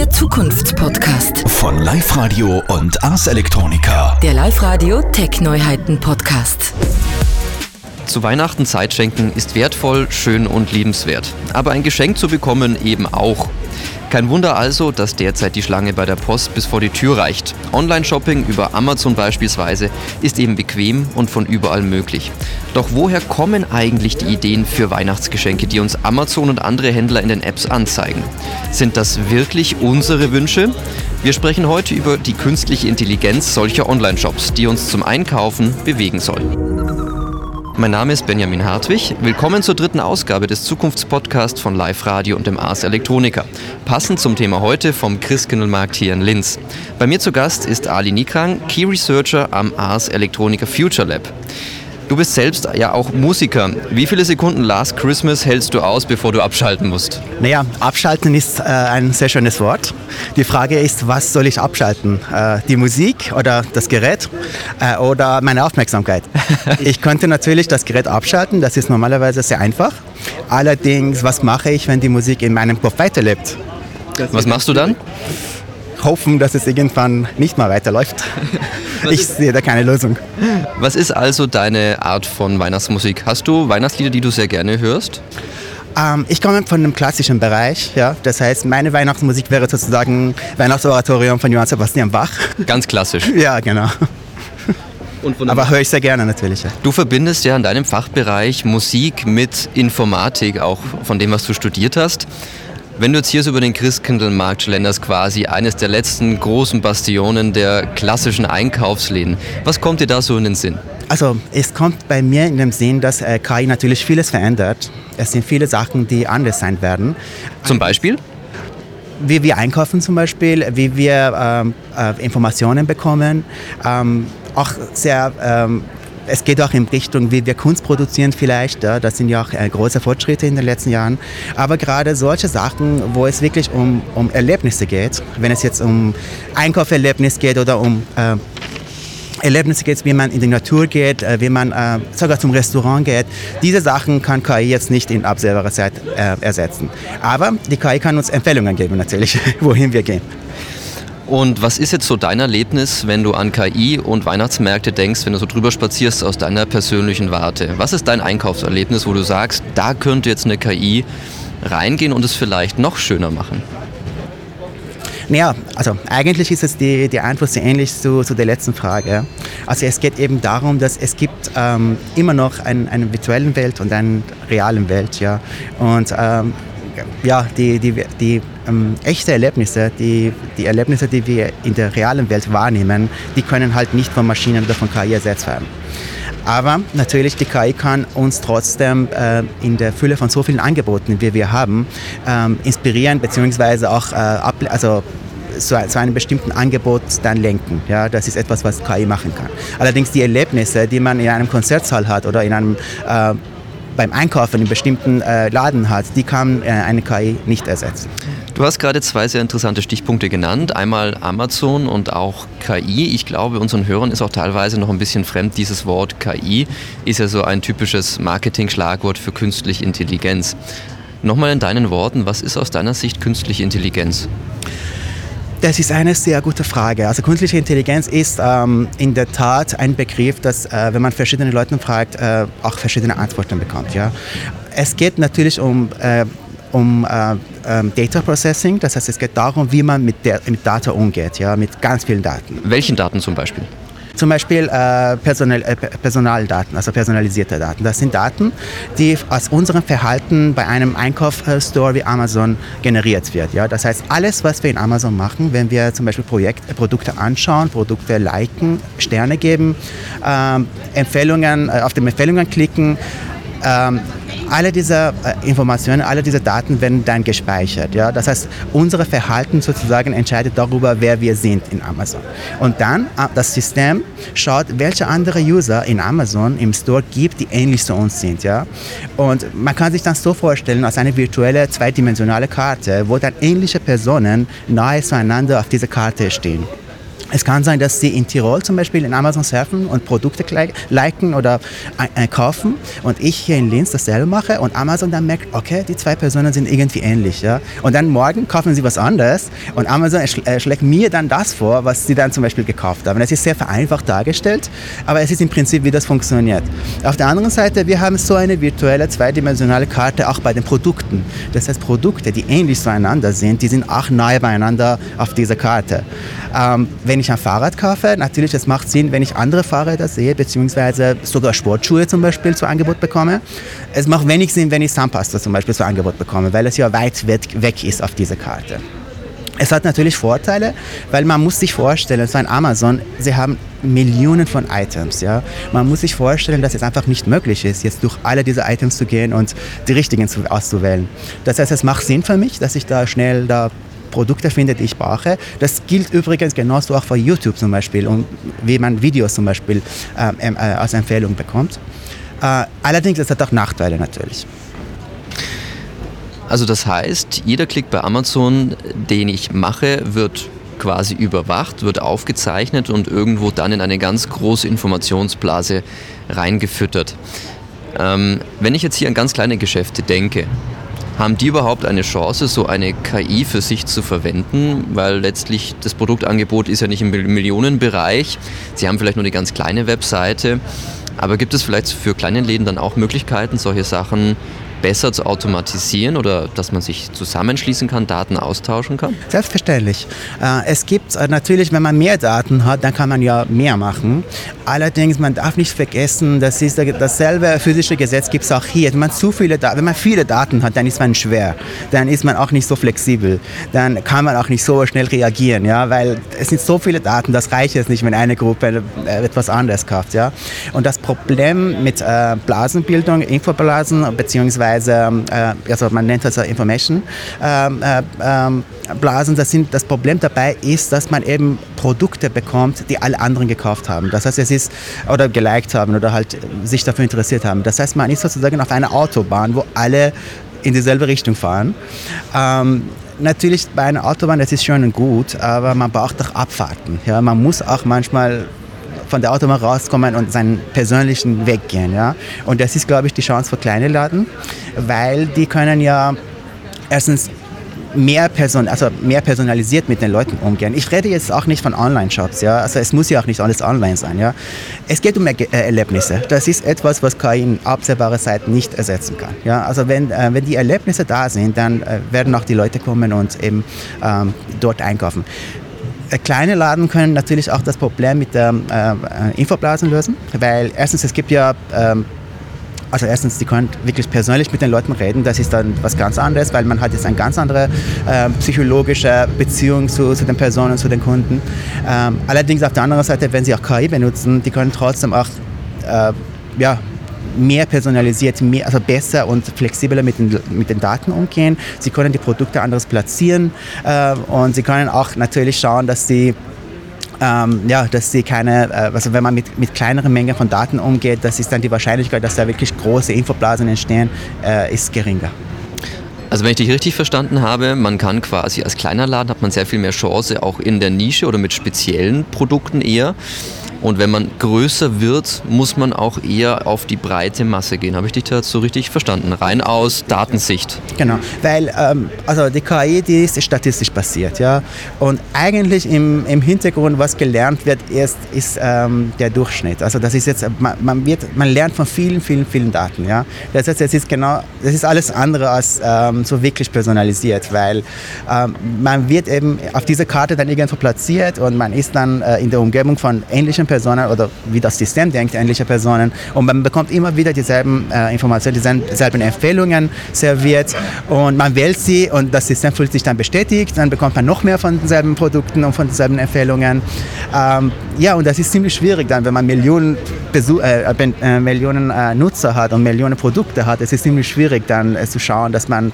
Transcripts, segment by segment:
der Zukunftspodcast. Von Live Radio und Ars Electronica. Der Live Radio Tech Neuheiten Podcast. Zu Weihnachten Zeit schenken ist wertvoll, schön und liebenswert. Aber ein Geschenk zu bekommen eben auch. Kein Wunder also, dass derzeit die Schlange bei der Post bis vor die Tür reicht. Online-Shopping über Amazon beispielsweise ist eben bequem und von überall möglich. Doch woher kommen eigentlich die Ideen für Weihnachtsgeschenke, die uns Amazon und andere Händler in den Apps anzeigen? Sind das wirklich unsere Wünsche? Wir sprechen heute über die künstliche Intelligenz solcher Online-Shops, die uns zum Einkaufen bewegen soll. Mein Name ist Benjamin Hartwig. Willkommen zur dritten Ausgabe des Zukunftspodcasts von Live Radio und dem Ars Electronica. Passend zum Thema heute vom Christkindlmarkt hier in Linz. Bei mir zu Gast ist Ali Nikrang, Key Researcher am Ars Electronica Future Lab. Du bist selbst ja auch Musiker. Wie viele Sekunden Last Christmas hältst du aus, bevor du abschalten musst? Naja, abschalten ist äh, ein sehr schönes Wort. Die Frage ist, was soll ich abschalten? Äh, die Musik oder das Gerät äh, oder meine Aufmerksamkeit? ich könnte natürlich das Gerät abschalten, das ist normalerweise sehr einfach. Allerdings, was mache ich, wenn die Musik in meinem Kopf weiterlebt? Was machst du dann? Hoffen, dass es irgendwann nicht mal weiterläuft. ich sehe da keine Lösung. Was ist also deine Art von Weihnachtsmusik? Hast du Weihnachtslieder, die du sehr gerne hörst? Ähm, ich komme von einem klassischen Bereich, ja. Das heißt, meine Weihnachtsmusik wäre sozusagen Weihnachtsoratorium von Johann Sebastian Bach. Ganz klassisch. ja, genau. Aber höre ich sehr gerne natürlich. Ja. Du verbindest ja in deinem Fachbereich Musik mit Informatik, auch von dem, was du studiert hast. Wenn du jetzt hier so über den Christkindlmarkt schlenderst, quasi eines der letzten großen Bastionen der klassischen Einkaufsläden, was kommt dir da so in den Sinn? Also es kommt bei mir in dem Sinn, dass äh, KI natürlich vieles verändert. Es sind viele Sachen, die anders sein werden. Zum Beispiel? Wie wir einkaufen zum Beispiel, wie wir ähm, äh, Informationen bekommen, ähm, auch sehr ähm, es geht auch in Richtung, wie wir Kunst produzieren vielleicht. Das sind ja auch äh, große Fortschritte in den letzten Jahren. Aber gerade solche Sachen, wo es wirklich um, um Erlebnisse geht, wenn es jetzt um Einkauferlebnis geht oder um äh, Erlebnisse geht, wie man in die Natur geht, äh, wie man äh, sogar zum Restaurant geht. Diese Sachen kann KI jetzt nicht in absehbarer Zeit äh, ersetzen. Aber die KI kann uns Empfehlungen geben natürlich, wohin wir gehen. Und was ist jetzt so dein Erlebnis, wenn du an KI und Weihnachtsmärkte denkst, wenn du so drüber spazierst aus deiner persönlichen Warte? Was ist dein Einkaufserlebnis, wo du sagst, da könnte jetzt eine KI reingehen und es vielleicht noch schöner machen? Naja, also eigentlich ist es die, die Antwort sehr ähnlich zu, zu der letzten Frage. Also es geht eben darum, dass es gibt ähm, immer noch ein, eine virtuelle Welt und eine reale Welt. Ja? Und ähm, ja, die, die, die ähm, echte Erlebnisse, die, die Erlebnisse, die wir in der realen Welt wahrnehmen, die können halt nicht von Maschinen oder von KI ersetzt werden. Aber natürlich, die KI kann uns trotzdem äh, in der Fülle von so vielen Angeboten, wie wir haben, ähm, inspirieren bzw. auch äh, also zu, zu, einem bestimmten Angebot dann lenken. Ja, das ist etwas, was KI machen kann. Allerdings die Erlebnisse, die man in einem Konzertsaal hat oder in einem äh, beim Einkaufen in bestimmten äh, Laden hat, die kann äh, eine KI nicht ersetzen. Du hast gerade zwei sehr interessante Stichpunkte genannt. Einmal Amazon und auch KI. Ich glaube, unseren Hörern ist auch teilweise noch ein bisschen fremd. Dieses Wort KI ist ja so ein typisches Marketing-Schlagwort für künstliche Intelligenz. Nochmal in deinen Worten, was ist aus deiner Sicht künstliche Intelligenz? Das ist eine sehr gute Frage. Also künstliche Intelligenz ist ähm, in der Tat ein Begriff, dass, äh, wenn man verschiedene Leute fragt, äh, auch verschiedene Antworten bekommt. Ja? Es geht natürlich um äh, um äh, ähm, Data Processing, das heißt, es geht darum, wie man mit, der, mit Data umgeht, ja, mit ganz vielen Daten. Welchen Daten zum Beispiel? Zum Beispiel äh, Personal, äh, Personaldaten, also personalisierte Daten. Das sind Daten, die aus unserem Verhalten bei einem Einkaufsstore wie Amazon generiert wird. Ja? Das heißt, alles, was wir in Amazon machen, wenn wir zum Beispiel Projekt, äh, Produkte anschauen, Produkte liken, Sterne geben, ähm, Empfehlungen, äh, auf die Empfehlungen klicken, ähm, alle diese äh, Informationen, alle diese Daten werden dann gespeichert. Ja? Das heißt, unser Verhalten sozusagen entscheidet darüber, wer wir sind in Amazon. Und dann äh, das System schaut, welche andere User in Amazon im Store gibt, die ähnlich zu uns sind. Ja? Und man kann sich das so vorstellen, als eine virtuelle zweidimensionale Karte, wo dann ähnliche Personen nahe zueinander auf dieser Karte stehen. Es kann sein, dass Sie in Tirol zum Beispiel in Amazon surfen und Produkte liken oder äh, kaufen und ich hier in Linz dasselbe mache und Amazon dann merkt, okay, die zwei Personen sind irgendwie ähnlich. Ja? Und dann morgen kaufen Sie was anderes und Amazon äh, schlägt mir dann das vor, was Sie dann zum Beispiel gekauft haben. Es ist sehr vereinfacht dargestellt, aber es ist im Prinzip, wie das funktioniert. Auf der anderen Seite, wir haben so eine virtuelle zweidimensionale Karte auch bei den Produkten. Das heißt, Produkte, die ähnlich zueinander sind, die sind auch nahe beieinander auf dieser Karte. Ähm, wenn ich ein Fahrrad kaufe, natürlich, es macht Sinn, wenn ich andere Fahrräder sehe, beziehungsweise sogar Sportschuhe zum Beispiel zu Angebot bekomme. Es macht wenig Sinn, wenn ich Zahnpasta zum Beispiel zu Angebot bekomme, weil es ja weit weg ist auf dieser Karte. Es hat natürlich Vorteile, weil man muss sich vorstellen, so ein Amazon, sie haben Millionen von Items. Ja? Man muss sich vorstellen, dass es einfach nicht möglich ist, jetzt durch alle diese Items zu gehen und die richtigen auszuwählen. Das heißt, es macht Sinn für mich, dass ich da schnell da Produkte finde, die ich brauche. Das gilt übrigens genauso auch für YouTube zum Beispiel und wie man Videos zum Beispiel ähm, äh, als Empfehlung bekommt. Äh, allerdings es hat auch Nachteile natürlich. Also das heißt, jeder Klick bei Amazon, den ich mache, wird quasi überwacht, wird aufgezeichnet und irgendwo dann in eine ganz große Informationsblase reingefüttert. Ähm, wenn ich jetzt hier an ganz kleine Geschäfte denke, haben die überhaupt eine Chance, so eine KI für sich zu verwenden? Weil letztlich das Produktangebot ist ja nicht im Millionenbereich. Sie haben vielleicht nur eine ganz kleine Webseite. Aber gibt es vielleicht für kleine Läden dann auch Möglichkeiten, solche Sachen besser zu automatisieren oder dass man sich zusammenschließen kann, Daten austauschen kann? Selbstverständlich. Äh, es gibt äh, natürlich, wenn man mehr Daten hat, dann kann man ja mehr machen. Allerdings, man darf nicht vergessen, das ist dasselbe physische Gesetz gibt es auch hier. Wenn man zu viele, wenn man viele Daten hat, dann ist man schwer. Dann ist man auch nicht so flexibel. Dann kann man auch nicht so schnell reagieren, ja, weil es sind so viele Daten, das reicht jetzt nicht, wenn eine Gruppe äh, etwas anderes kauft, ja. Und das Problem mit Blasenbildung, Infoblasen beziehungsweise beziehungsweise äh, also man nennt das Information ähm, äh, ähm, Blasen. Das, sind, das Problem dabei ist, dass man eben Produkte bekommt, die alle anderen gekauft haben. Das heißt, es ist oder geliked haben oder halt sich dafür interessiert haben. Das heißt, man ist sozusagen auf einer Autobahn, wo alle in dieselbe Richtung fahren. Ähm, natürlich bei einer Autobahn, das ist schön und gut, aber man braucht auch Abfahrten. Ja? Man muss auch manchmal von der Autobahn rauskommen und seinen persönlichen Weg gehen. Ja? Und das ist, glaube ich, die Chance für kleine Laden, weil die können ja erstens mehr, Person, also mehr personalisiert mit den Leuten umgehen. Ich rede jetzt auch nicht von Online-Shops, ja. Also es muss ja auch nicht alles online sein, ja. Es geht um er äh, Erlebnisse. Das ist etwas, was KI in absehbarer Zeit nicht ersetzen kann, ja. Also wenn, äh, wenn die Erlebnisse da sind, dann äh, werden auch die Leute kommen und eben ähm, dort einkaufen. Äh, kleine Laden können natürlich auch das Problem mit der äh, Infoblasen lösen, weil erstens es gibt ja ähm, also erstens, die können wirklich persönlich mit den Leuten reden, das ist dann was ganz anderes, weil man hat jetzt eine ganz andere äh, psychologische Beziehung zu, zu den Personen, zu den Kunden. Ähm, allerdings auf der anderen Seite, wenn sie auch KI benutzen, die können trotzdem auch äh, ja, mehr personalisiert, mehr, also besser und flexibler mit den, mit den Daten umgehen. Sie können die Produkte anders platzieren äh, und sie können auch natürlich schauen, dass sie ähm, ja, dass sie keine, äh, also wenn man mit, mit kleineren Mengen von Daten umgeht, das ist dann die Wahrscheinlichkeit, dass da wirklich große Infoblasen entstehen, äh, ist geringer. Also wenn ich dich richtig verstanden habe, man kann quasi als kleiner Laden hat man sehr viel mehr Chance, auch in der Nische oder mit speziellen Produkten eher. Und wenn man größer wird, muss man auch eher auf die breite Masse gehen. Habe ich dich dazu richtig verstanden? Rein aus Datensicht. Genau, weil ähm, also die KI, die ist statistisch basiert. Ja? Und eigentlich im, im Hintergrund, was gelernt wird, ist, ist ähm, der Durchschnitt. Also das ist jetzt, man, man, wird, man lernt von vielen, vielen, vielen Daten. Ja? Das heißt, es ist genau, das ist alles andere als ähm, so wirklich personalisiert, weil ähm, man wird eben auf dieser Karte dann irgendwo platziert und man ist dann äh, in der Umgebung von ähnlichen Personen oder wie das System denkt, ähnliche Personen. Und man bekommt immer wieder dieselben äh, Informationen, dieselben Empfehlungen serviert und man wählt sie und das System fühlt sich dann bestätigt. Dann bekommt man noch mehr von denselben Produkten und von denselben Empfehlungen. Ähm, ja, und das ist ziemlich schwierig dann, wenn man Millionen, Besuch, äh, äh, Millionen äh, Nutzer hat und Millionen Produkte hat. Es ist ziemlich schwierig dann äh, zu schauen, dass man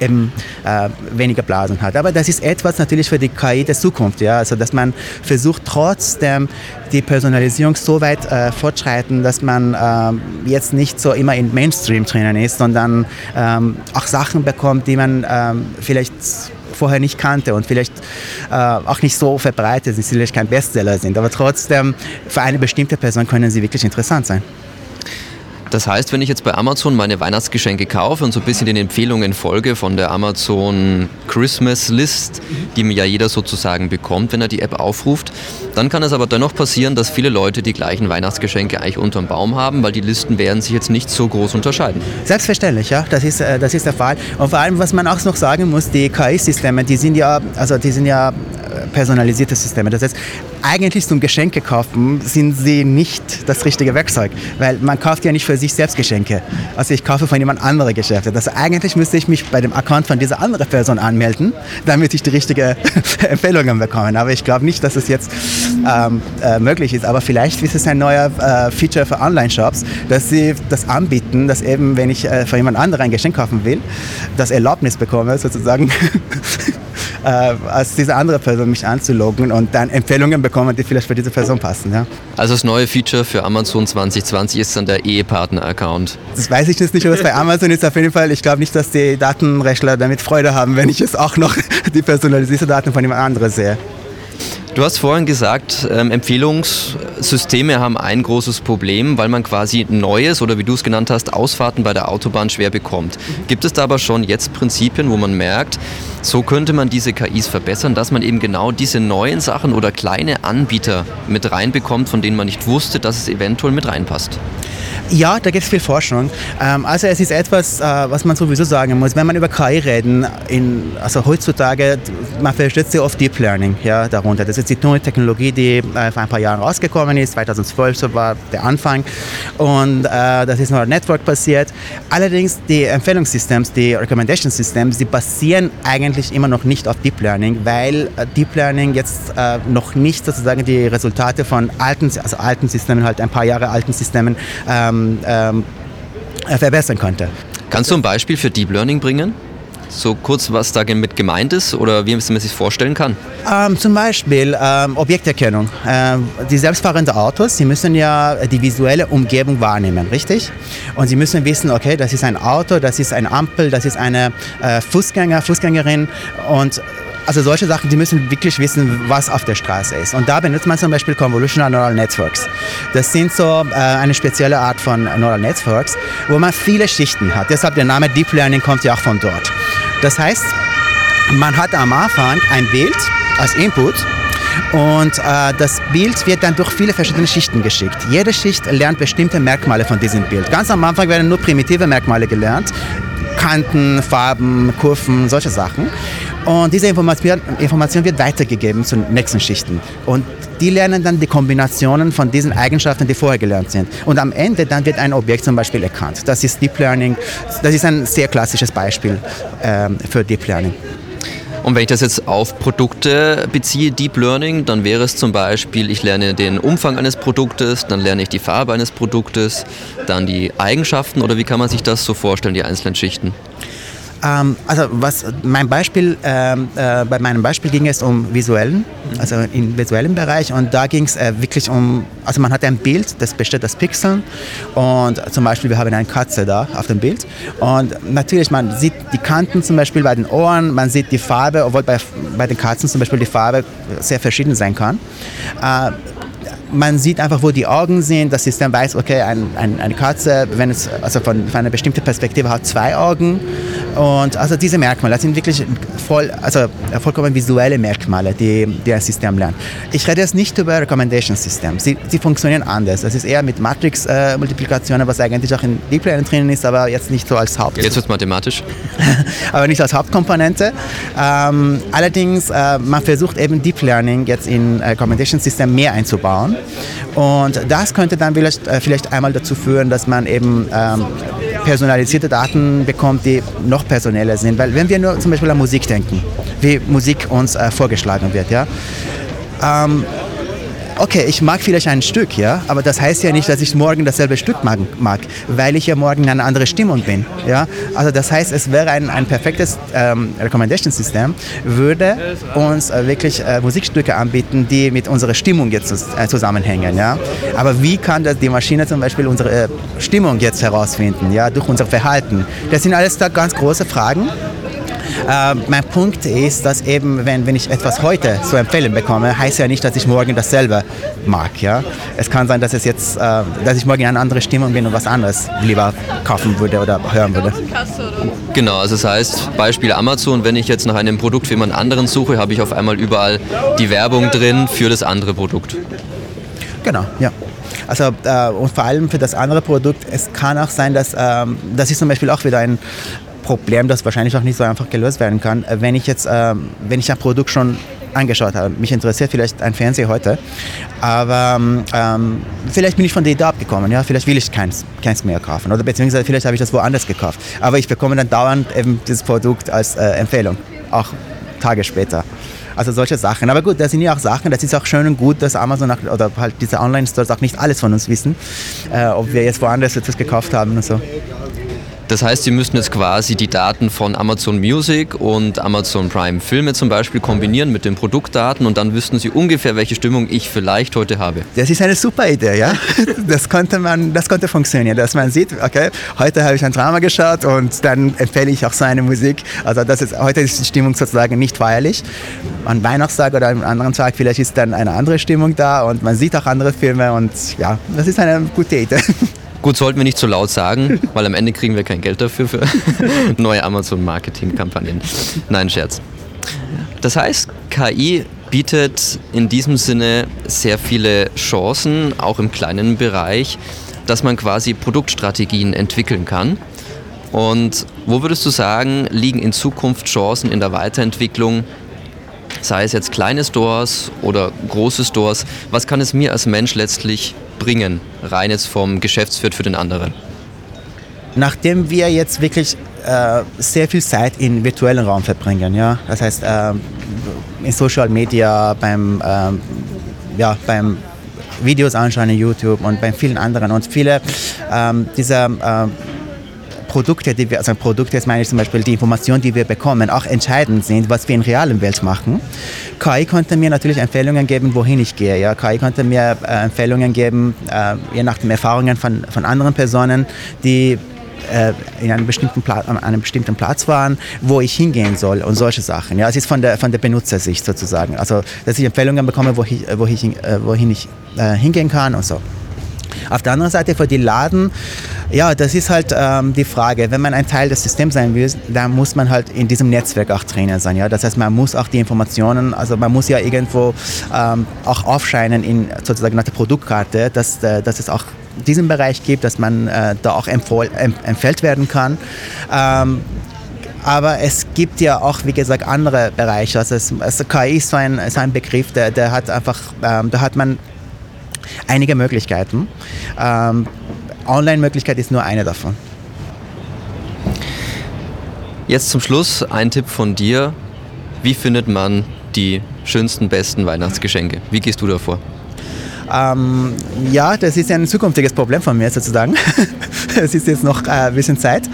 eben äh, weniger Blasen hat. Aber das ist etwas natürlich für die KI der Zukunft, ja? also dass man versucht trotzdem die Personalisierung so weit äh, fortschreiten, dass man äh, jetzt nicht so immer in Mainstream drinnen ist, sondern ähm, auch Sachen bekommt, die man ähm, vielleicht vorher nicht kannte und vielleicht äh, auch nicht so verbreitet sind, vielleicht kein Bestseller sind, aber trotzdem für eine bestimmte Person können sie wirklich interessant sein. Das heißt, wenn ich jetzt bei Amazon meine Weihnachtsgeschenke kaufe und so ein bisschen den Empfehlungen folge von der Amazon Christmas List, die mir ja jeder sozusagen bekommt, wenn er die App aufruft, dann kann es aber dennoch passieren, dass viele Leute die gleichen Weihnachtsgeschenke eigentlich unterm Baum haben, weil die Listen werden sich jetzt nicht so groß unterscheiden. Selbstverständlich, ja, das ist, äh, das ist der Fall. Und vor allem, was man auch noch sagen muss, die KI-Systeme, die sind ja, also die sind ja personalisierte Systeme. Das heißt, eigentlich zum Geschenke kaufen sind sie nicht das richtige Werkzeug, weil man kauft ja nicht für sich selbst Geschenke. Also ich kaufe von jemand anderem Geschäfte. Das eigentlich müsste ich mich bei dem Account von dieser anderen Person anmelden, damit ich die richtige Empfehlungen bekomme. Aber ich glaube nicht, dass es jetzt ähm, äh, möglich ist. Aber vielleicht ist es ein neuer äh, Feature für Online-Shops, dass sie das anbieten, dass eben, wenn ich äh, von jemand anderem ein Geschenk kaufen will, das Erlaubnis bekomme, sozusagen äh, als diese andere Person mich anzuloggen und dann Empfehlungen bekommen, die vielleicht für diese Person passen. Ja. Also das neue Feature für Amazon 2020 ist dann der Ehepartner-Account. Das weiß ich jetzt nicht, ob es bei Amazon ist. Auf jeden Fall, ich glaube nicht, dass die Datenrechtler damit Freude haben, wenn ich jetzt auch noch die personalisierten Daten von jemand anderem sehe. Du hast vorhin gesagt, ähm, Empfehlungssysteme haben ein großes Problem, weil man quasi Neues oder wie du es genannt hast, Ausfahrten bei der Autobahn schwer bekommt. Gibt es da aber schon jetzt Prinzipien, wo man merkt, so könnte man diese KIs verbessern, dass man eben genau diese neuen Sachen oder kleine Anbieter mit reinbekommt, von denen man nicht wusste, dass es eventuell mit reinpasst? Ja, da gibt es viel Forschung. Ähm, also es ist etwas, äh, was man sowieso sagen muss. Wenn man über KI reden, in, also heutzutage, man versteht sehr oft Deep Learning ja, darunter. Das ist die neue Technologie, die äh, vor ein paar Jahren rausgekommen ist. 2012 so war der Anfang. Und äh, das ist noch ein Network passiert. Allerdings die Empfehlungssystems, die Recommendation Systems, die basieren eigentlich immer noch nicht auf Deep Learning, weil Deep Learning jetzt noch nicht sozusagen die Resultate von alten, also alten Systemen, halt ein paar Jahre alten Systemen ähm, ähm, verbessern konnte. Kannst du ein Beispiel für Deep Learning bringen? So kurz, was damit gemeint ist oder wie man sich vorstellen kann? Ähm, zum Beispiel ähm, Objekterkennung. Ähm, die selbstfahrenden Autos, sie müssen ja die visuelle Umgebung wahrnehmen, richtig? Und sie müssen wissen, okay, das ist ein Auto, das ist eine Ampel, das ist eine äh, Fußgänger, Fußgängerin und also solche Sachen, die müssen wirklich wissen, was auf der Straße ist. Und da benutzt man zum Beispiel Convolutional Neural Networks. Das sind so äh, eine spezielle Art von Neural Networks, wo man viele Schichten hat. Deshalb der Name Deep Learning kommt ja auch von dort. Das heißt, man hat am Anfang ein Bild als Input und äh, das Bild wird dann durch viele verschiedene Schichten geschickt. Jede Schicht lernt bestimmte Merkmale von diesem Bild. Ganz am Anfang werden nur primitive Merkmale gelernt. Kanten, Farben, Kurven, solche Sachen. Und diese Information, wird weitergegeben zu den nächsten Schichten. Und die lernen dann die Kombinationen von diesen Eigenschaften, die vorher gelernt sind. Und am Ende dann wird ein Objekt zum Beispiel erkannt. Das ist Deep Learning. Das ist ein sehr klassisches Beispiel ähm, für Deep Learning. Und wenn ich das jetzt auf Produkte beziehe, Deep Learning, dann wäre es zum Beispiel, ich lerne den Umfang eines Produktes, dann lerne ich die Farbe eines Produktes, dann die Eigenschaften oder wie kann man sich das so vorstellen, die einzelnen Schichten? Ähm, also was mein Beispiel, ähm, äh, bei meinem Beispiel ging es um visuellen, also im visuellen Bereich und da ging es äh, wirklich um, also man hat ein Bild, das besteht aus Pixeln und zum Beispiel wir haben eine Katze da auf dem Bild und natürlich man sieht die Kanten zum Beispiel bei den Ohren, man sieht die Farbe, obwohl bei, bei den Katzen zum Beispiel die Farbe sehr verschieden sein kann. Äh, man sieht einfach, wo die Augen sind. Das System weiß, okay, ein, ein, eine Katze, wenn es also von, von einer bestimmten Perspektive hat, zwei Augen. Und also diese Merkmale, das sind wirklich voll, also vollkommen visuelle Merkmale, die, die ein System lernt. Ich rede jetzt nicht über Recommendation System. Sie, sie funktionieren anders. Das ist eher mit Matrix-Multiplikationen, äh, was eigentlich auch in Deep Learning drin ist, aber jetzt nicht so als Haupt. Jetzt wird es mathematisch. aber nicht als Hauptkomponente. Ähm, allerdings, äh, man versucht eben Deep Learning jetzt in äh, Recommendation System mehr einzubauen. Und das könnte dann vielleicht, äh, vielleicht einmal dazu führen, dass man eben ähm, personalisierte Daten bekommt, die noch personeller sind. Weil wenn wir nur zum Beispiel an Musik denken, wie Musik uns äh, vorgeschlagen wird, ja, ähm, okay, ich mag vielleicht ein Stück, ja, aber das heißt ja nicht, dass ich morgen dasselbe Stück mag, mag weil ich ja morgen in einer anderen Stimmung bin, ja. Also das heißt, es wäre ein, ein perfektes ähm, Recommendation-System, würde uns äh, wirklich äh, Musikstücke anbieten, die mit unserer Stimmung jetzt äh, zusammenhängen, ja. Aber wie kann das die Maschine zum Beispiel unsere äh, Stimmung jetzt herausfinden, ja, durch unser Verhalten? Das sind alles da ganz große Fragen. Äh, mein Punkt ist, dass eben, wenn, wenn ich etwas heute so empfehlen bekomme, heißt ja nicht, dass ich morgen dasselbe mag. Ja? Es kann sein, dass es jetzt, äh, dass ich morgen in eine andere Stimmung bin und was anderes lieber kaufen würde oder hören würde. Genau, also das heißt, Beispiel Amazon, wenn ich jetzt nach einem Produkt für jemand anderen suche, habe ich auf einmal überall die Werbung drin für das andere Produkt. Genau, ja. Also äh, und vor allem für das andere Produkt, es kann auch sein, dass ähm, das ist zum Beispiel auch wieder ein Problem, das wahrscheinlich auch nicht so einfach gelöst werden kann. Äh, wenn ich jetzt, ähm, wenn ich ein Produkt schon angeschaut habe, mich interessiert vielleicht ein Fernseher heute, aber ähm, vielleicht bin ich von der Idee abgekommen, ja, vielleicht will ich keins, keins mehr kaufen oder beziehungsweise vielleicht habe ich das woanders gekauft, aber ich bekomme dann dauernd eben dieses Produkt als äh, Empfehlung, auch Tage später. Also solche Sachen. Aber gut, das sind ja auch Sachen, das ist auch schön und gut, dass Amazon auch, oder halt diese Online-Stores auch nicht alles von uns wissen, äh, ob wir jetzt woanders etwas gekauft haben und so. Das heißt, Sie müssten jetzt quasi die Daten von Amazon Music und Amazon Prime Filme zum Beispiel kombinieren mit den Produktdaten und dann wüssten Sie ungefähr, welche Stimmung ich vielleicht heute habe. Das ist eine super Idee, ja. Das konnte man, das konnte funktionieren, dass man sieht, okay, heute habe ich ein Drama geschaut und dann empfehle ich auch so eine Musik. Also das ist, heute ist die Stimmung sozusagen nicht feierlich. An Weihnachtstag oder einem anderen Tag vielleicht ist dann eine andere Stimmung da und man sieht auch andere Filme und ja, das ist eine gute Idee. Gut, sollten wir nicht so laut sagen, weil am Ende kriegen wir kein Geld dafür für neue Amazon-Marketing-Kampagnen. Nein, Scherz. Das heißt, KI bietet in diesem Sinne sehr viele Chancen, auch im kleinen Bereich, dass man quasi Produktstrategien entwickeln kann. Und wo würdest du sagen, liegen in Zukunft Chancen in der Weiterentwicklung, sei es jetzt kleine Stores oder große Stores? Was kann es mir als Mensch letztlich bringen, rein jetzt vom Geschäftswirt für den anderen? Nachdem wir jetzt wirklich äh, sehr viel Zeit in virtuellen Raum verbringen, ja, das heißt äh, in Social Media, beim, äh, ja, beim Videos anschauen in YouTube und bei vielen anderen und viele ähm, dieser äh, Produkte, die wir, also Produkte, jetzt meine ich zum Beispiel die Informationen, die wir bekommen, auch entscheidend sind, was wir in realen Welt machen. KI konnte mir natürlich Empfehlungen geben, wohin ich gehe. Ja. KI konnte mir äh, Empfehlungen geben, äh, je nach den Erfahrungen von, von anderen Personen, die äh, in einem bestimmten, Platz, an einem bestimmten Platz waren, wo ich hingehen soll und solche Sachen. Ja, es ist von der, von der Benutzersicht sozusagen. Also, dass ich Empfehlungen bekomme, wo ich, wo ich, äh, wohin ich äh, hingehen kann und so. Auf der anderen Seite für die Laden, ja, das ist halt ähm, die Frage. Wenn man ein Teil des Systems sein will, dann muss man halt in diesem Netzwerk auch drinnen sein. Ja? Das heißt, man muss auch die Informationen, also man muss ja irgendwo ähm, auch aufscheinen in sozusagen nach der Produktkarte, dass, äh, dass es auch diesen Bereich gibt, dass man äh, da auch empfehlt werden kann. Ähm, aber es gibt ja auch, wie gesagt, andere Bereiche. Also, es, also KI ist so ein, so ein Begriff, der, der hat einfach, ähm, da hat man einige Möglichkeiten. Ähm, Online-Möglichkeit ist nur eine davon. Jetzt zum Schluss ein Tipp von dir. Wie findet man die schönsten, besten Weihnachtsgeschenke? Wie gehst du davor? Ähm, ja, das ist ein zukünftiges Problem von mir sozusagen. es ist jetzt noch äh, ein bisschen Zeit.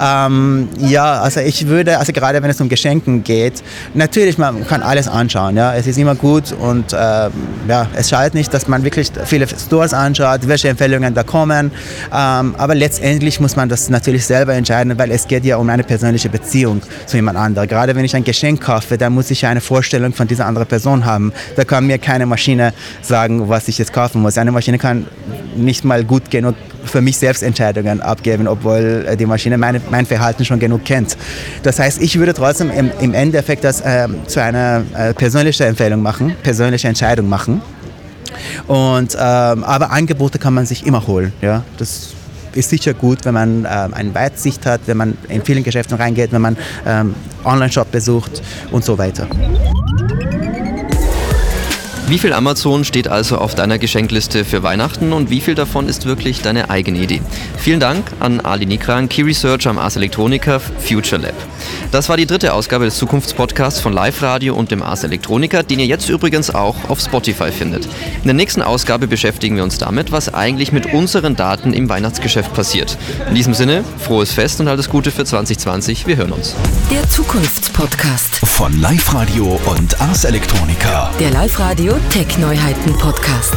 Ähm, ja, also ich würde, also gerade wenn es um Geschenken geht, natürlich, man kann alles anschauen. Ja, es ist immer gut und äh, ja, es schadet nicht, dass man wirklich viele Stores anschaut, welche Empfehlungen da kommen. Ähm, aber letztendlich muss man das natürlich selber entscheiden, weil es geht ja um eine persönliche Beziehung zu jemand anderem. Gerade wenn ich ein Geschenk kaufe, dann muss ich ja eine Vorstellung von dieser anderen Person haben. Da kann mir keine Maschine sagen, was ich jetzt kaufen muss. Eine Maschine kann nicht mal gut genug für mich selbst Entscheidungen abgeben, obwohl äh, die Maschine meine, mein Verhalten schon genug kennt. Das heißt, ich würde trotzdem im, im Endeffekt das äh, zu einer äh, persönlichen Empfehlung machen, persönliche Entscheidung machen. Und, ähm, aber Angebote kann man sich immer holen. Ja? Das ist sicher gut, wenn man ähm, eine Weitsicht hat, wenn man in vielen Geschäften reingeht, wenn man ähm, Online-Shop besucht und so weiter. Wie viel Amazon steht also auf deiner Geschenkliste für Weihnachten und wie viel davon ist wirklich deine eigene Idee? Vielen Dank an Ali Nikran, Key Research am Ars Electronica Future Lab. Das war die dritte Ausgabe des Zukunftspodcasts von Live Radio und dem Ars Electronica, den ihr jetzt übrigens auch auf Spotify findet. In der nächsten Ausgabe beschäftigen wir uns damit, was eigentlich mit unseren Daten im Weihnachtsgeschäft passiert. In diesem Sinne, frohes Fest und alles Gute für 2020. Wir hören uns. Der Zukunftspodcast Von Live Radio und Ars Electronica. Der Live-Radio Tech-Neuheiten-Podcast.